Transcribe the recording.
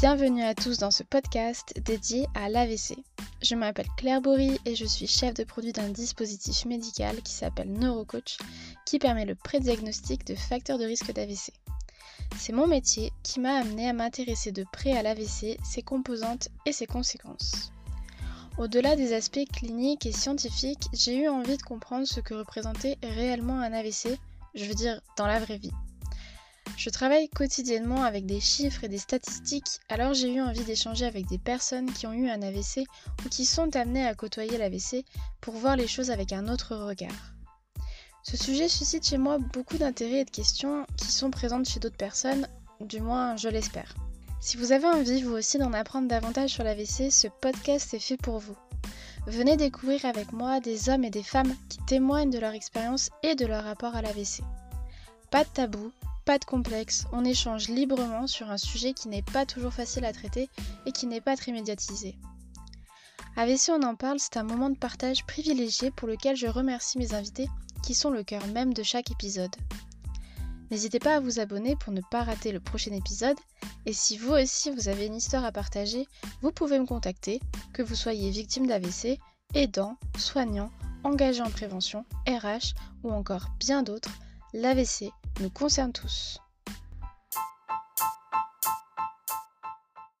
Bienvenue à tous dans ce podcast dédié à l'AVC. Je m'appelle Claire Bory et je suis chef de produit d'un dispositif médical qui s'appelle NeuroCoach qui permet le prédiagnostic de facteurs de risque d'AVC. C'est mon métier qui m'a amené à m'intéresser de près à l'AVC, ses composantes et ses conséquences. Au-delà des aspects cliniques et scientifiques, j'ai eu envie de comprendre ce que représentait réellement un AVC, je veux dire dans la vraie vie. Je travaille quotidiennement avec des chiffres et des statistiques, alors j'ai eu envie d'échanger avec des personnes qui ont eu un AVC ou qui sont amenées à côtoyer l'AVC pour voir les choses avec un autre regard. Ce sujet suscite chez moi beaucoup d'intérêt et de questions qui sont présentes chez d'autres personnes, du moins je l'espère. Si vous avez envie vous aussi d'en apprendre davantage sur l'AVC, ce podcast est fait pour vous. Venez découvrir avec moi des hommes et des femmes qui témoignent de leur expérience et de leur rapport à l'AVC. Pas de tabou, de complexe, on échange librement sur un sujet qui n'est pas toujours facile à traiter et qui n'est pas très médiatisé. AVC On en parle, c'est un moment de partage privilégié pour lequel je remercie mes invités qui sont le cœur même de chaque épisode. N'hésitez pas à vous abonner pour ne pas rater le prochain épisode et si vous aussi vous avez une histoire à partager, vous pouvez me contacter, que vous soyez victime d'AVC, aidant, soignant, engagé en prévention, RH ou encore bien d'autres, l'AVC nous concerne tous.